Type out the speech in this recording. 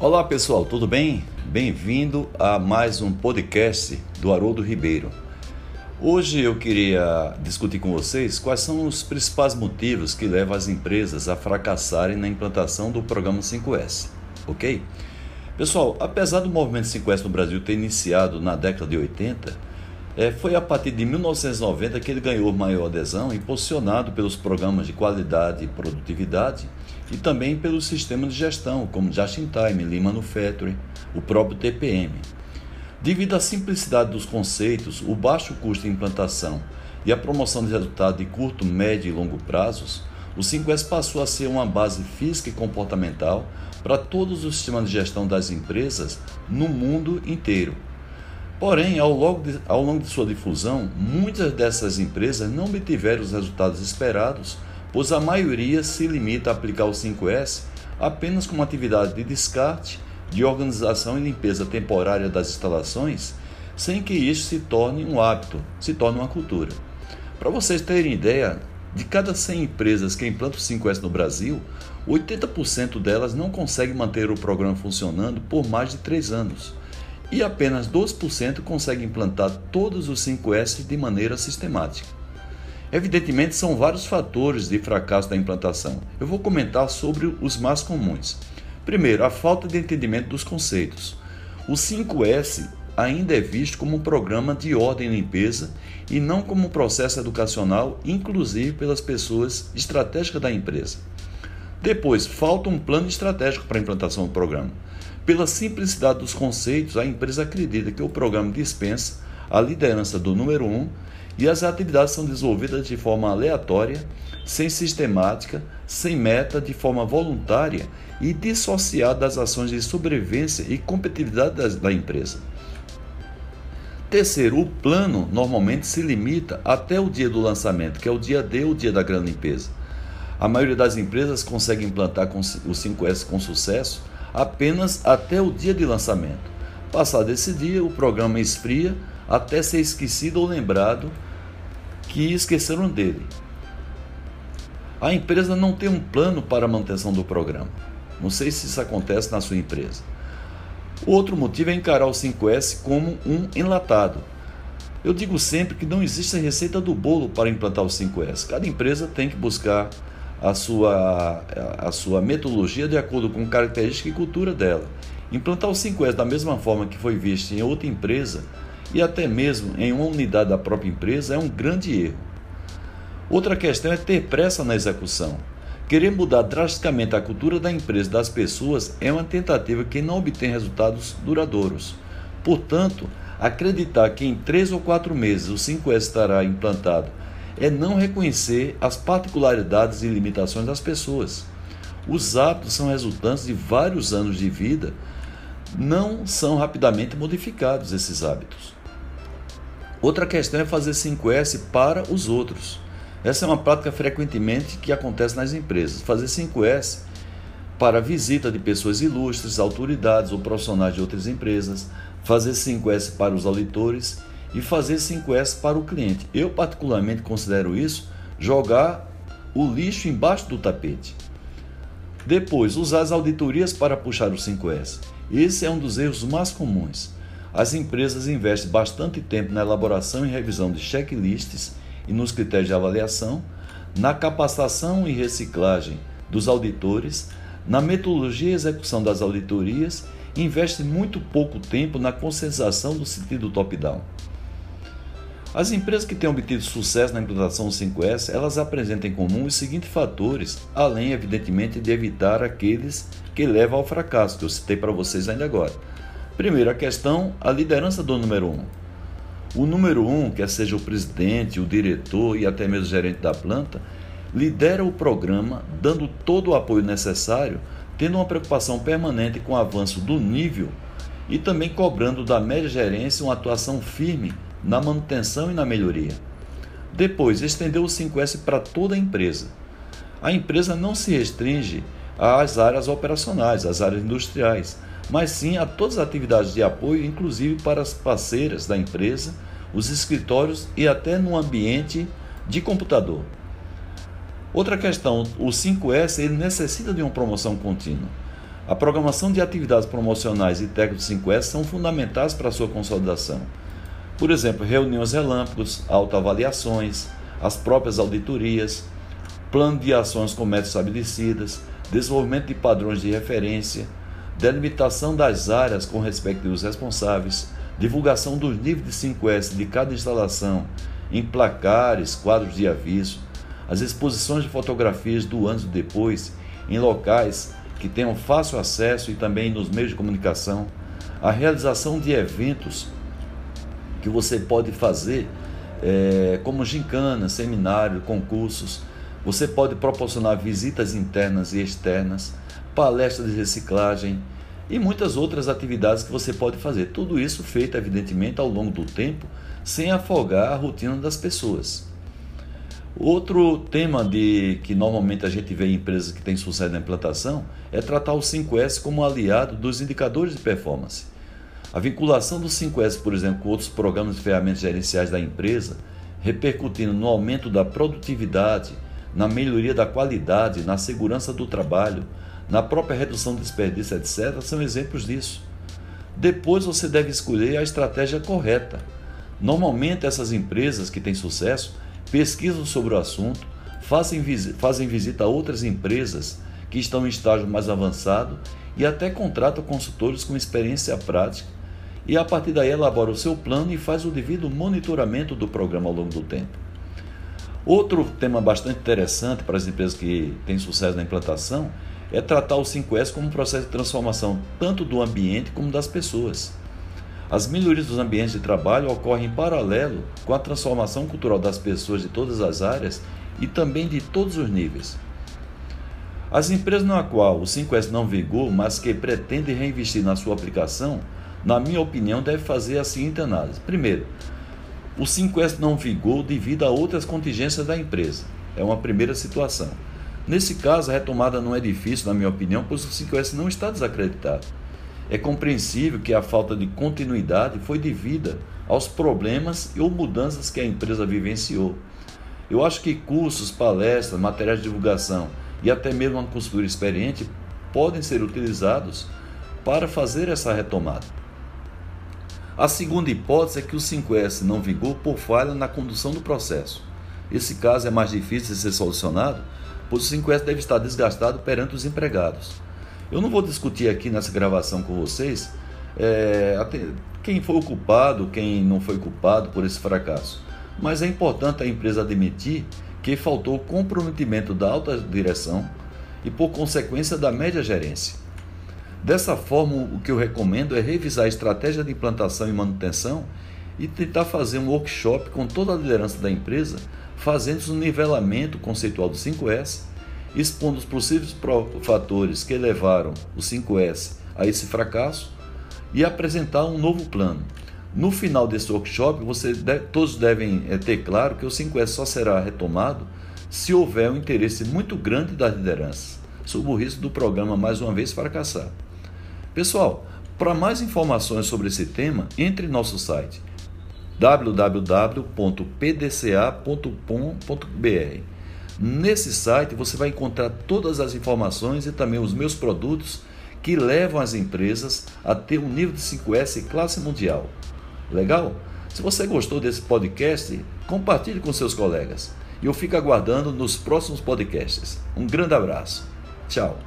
Olá pessoal, tudo bem? Bem-vindo a mais um podcast do Haroldo Ribeiro. Hoje eu queria discutir com vocês quais são os principais motivos que levam as empresas a fracassarem na implantação do programa 5S, ok? Pessoal, apesar do movimento 5S no Brasil ter iniciado na década de 80, é, foi a partir de 1990 que ele ganhou maior adesão, impulsionado pelos programas de qualidade e produtividade e também pelos sistemas de gestão, como Just in Time, Lean Manufacturing, o próprio TPM. Devido à simplicidade dos conceitos, o baixo custo de implantação e a promoção de resultados de curto, médio e longo prazos, o 5S passou a ser uma base física e comportamental para todos os sistemas de gestão das empresas no mundo inteiro. Porém, ao longo, de, ao longo de sua difusão, muitas dessas empresas não obtiveram os resultados esperados pois a maioria se limita a aplicar o 5S apenas como atividade de descarte, de organização e limpeza temporária das instalações, sem que isso se torne um hábito, se torne uma cultura. Para vocês terem ideia, de cada 100 empresas que implantam o 5S no Brasil, 80% delas não conseguem manter o programa funcionando por mais de 3 anos. E apenas 12% conseguem implantar todos os 5S de maneira sistemática. Evidentemente, são vários fatores de fracasso da implantação. Eu vou comentar sobre os mais comuns. Primeiro, a falta de entendimento dos conceitos. O 5S ainda é visto como um programa de ordem e limpeza e não como um processo educacional, inclusive pelas pessoas estratégicas da empresa. Depois, falta um plano estratégico para a implantação do programa. Pela simplicidade dos conceitos, a empresa acredita que o programa dispensa a liderança do número 1 um e as atividades são desenvolvidas de forma aleatória, sem sistemática, sem meta, de forma voluntária e dissociada das ações de sobrevivência e competitividade da empresa. Terceiro, o plano normalmente se limita até o dia do lançamento, que é o dia D, o dia da grande limpeza. A maioria das empresas consegue implantar o 5S com sucesso apenas até o dia de lançamento. Passado esse dia, o programa esfria até ser esquecido ou lembrado que esqueceram dele. A empresa não tem um plano para a manutenção do programa. Não sei se isso acontece na sua empresa. Outro motivo é encarar o 5S como um enlatado. Eu digo sempre que não existe a receita do bolo para implantar o 5S. Cada empresa tem que buscar a sua, a sua metodologia de acordo com característica e cultura dela. Implantar o 5S da mesma forma que foi visto em outra empresa e até mesmo em uma unidade da própria empresa é um grande erro. Outra questão é ter pressa na execução. Querer mudar drasticamente a cultura da empresa e das pessoas é uma tentativa que não obtém resultados duradouros. Portanto, acreditar que em três ou quatro meses o 5S estará implantado é não reconhecer as particularidades e limitações das pessoas. Os hábitos são resultantes de vários anos de vida, não são rapidamente modificados esses hábitos. Outra questão é fazer 5S para os outros. Essa é uma prática frequentemente que acontece nas empresas. Fazer 5S para visita de pessoas ilustres, autoridades ou profissionais de outras empresas, fazer 5S para os auditores e fazer 5S para o cliente. Eu particularmente considero isso jogar o lixo embaixo do tapete. Depois, usar as auditorias para puxar o 5S. Esse é um dos erros mais comuns. As empresas investem bastante tempo na elaboração e revisão de checklists e nos critérios de avaliação, na capacitação e reciclagem dos auditores, na metodologia e execução das auditorias e investem muito pouco tempo na conscientização do sentido top-down. As empresas que têm obtido sucesso na implantação do 5S, elas apresentam em comum os seguintes fatores, além, evidentemente, de evitar aqueles que levam ao fracasso, que eu citei para vocês ainda agora. Primeiro, a questão, a liderança do número um. O número um, quer seja o presidente, o diretor e até mesmo o gerente da planta, lidera o programa, dando todo o apoio necessário, tendo uma preocupação permanente com o avanço do nível e também cobrando da média gerência uma atuação firme na manutenção e na melhoria. Depois, estendeu o 5S para toda a empresa. A empresa não se restringe às áreas operacionais, às áreas industriais, mas sim a todas as atividades de apoio, inclusive para as parceiras da empresa, os escritórios e até no ambiente de computador. Outra questão, o 5S ele necessita de uma promoção contínua. A programação de atividades promocionais e técnicos 5S são fundamentais para a sua consolidação. Por exemplo, reuniões relâmpagos, autoavaliações, as próprias auditorias, plano de ações com metas estabelecidas, desenvolvimento de padrões de referência, delimitação das áreas com respectivos responsáveis, divulgação dos níveis de 5S de cada instalação em placares, quadros de aviso, as exposições de fotografias do e depois em locais que tenham fácil acesso e também nos meios de comunicação, a realização de eventos que você pode fazer, é, como gincana, seminário, concursos. Você pode proporcionar visitas internas e externas, palestras de reciclagem e muitas outras atividades que você pode fazer. Tudo isso feito, evidentemente, ao longo do tempo, sem afogar a rotina das pessoas. Outro tema de que normalmente a gente vê em empresas que têm sucesso na implantação é tratar o 5S como aliado dos indicadores de performance. A vinculação do 5S, por exemplo, com outros programas e ferramentas gerenciais da empresa, repercutindo no aumento da produtividade, na melhoria da qualidade, na segurança do trabalho, na própria redução do desperdício, etc., são exemplos disso. Depois você deve escolher a estratégia correta. Normalmente, essas empresas que têm sucesso pesquisam sobre o assunto, fazem, fazem visita a outras empresas que estão em estágio mais avançado e até contratam consultores com experiência prática e a partir daí elabora o seu plano e faz o devido monitoramento do programa ao longo do tempo. Outro tema bastante interessante para as empresas que têm sucesso na implantação é tratar o 5S como um processo de transformação tanto do ambiente como das pessoas. As melhorias dos ambientes de trabalho ocorrem em paralelo com a transformação cultural das pessoas de todas as áreas e também de todos os níveis. As empresas na qual o 5S não vigou, mas que pretendem reinvestir na sua aplicação, na minha opinião, deve fazer a seguinte análise. Primeiro, o 5S não vigou devido a outras contingências da empresa. É uma primeira situação. Nesse caso, a retomada não é difícil, na minha opinião, pois o 5S não está desacreditado. É compreensível que a falta de continuidade foi devida aos problemas ou mudanças que a empresa vivenciou. Eu acho que cursos, palestras, materiais de divulgação e até mesmo uma consultoria experiente podem ser utilizados para fazer essa retomada. A segunda hipótese é que o 5S não vigou por falha na condução do processo. Esse caso é mais difícil de ser solucionado, pois o 5S deve estar desgastado perante os empregados. Eu não vou discutir aqui nessa gravação com vocês é, quem foi o culpado, quem não foi culpado por esse fracasso, mas é importante a empresa admitir que faltou comprometimento da alta direção e, por consequência, da média gerência. Dessa forma, o que eu recomendo é revisar a estratégia de implantação e manutenção e tentar fazer um workshop com toda a liderança da empresa, fazendo um nivelamento conceitual do 5S expondo os possíveis fatores que levaram o 5S a esse fracasso e apresentar um novo plano. No final desse workshop, você deve, todos devem é, ter claro que o 5S só será retomado se houver um interesse muito grande das lideranças, sob o risco do programa mais uma vez fracassar. Pessoal, para mais informações sobre esse tema, entre em nosso site www.pdca.com.br Nesse site você vai encontrar todas as informações e também os meus produtos que levam as empresas a ter um nível de 5S classe mundial. Legal? Se você gostou desse podcast, compartilhe com seus colegas. E eu fico aguardando nos próximos podcasts. Um grande abraço. Tchau.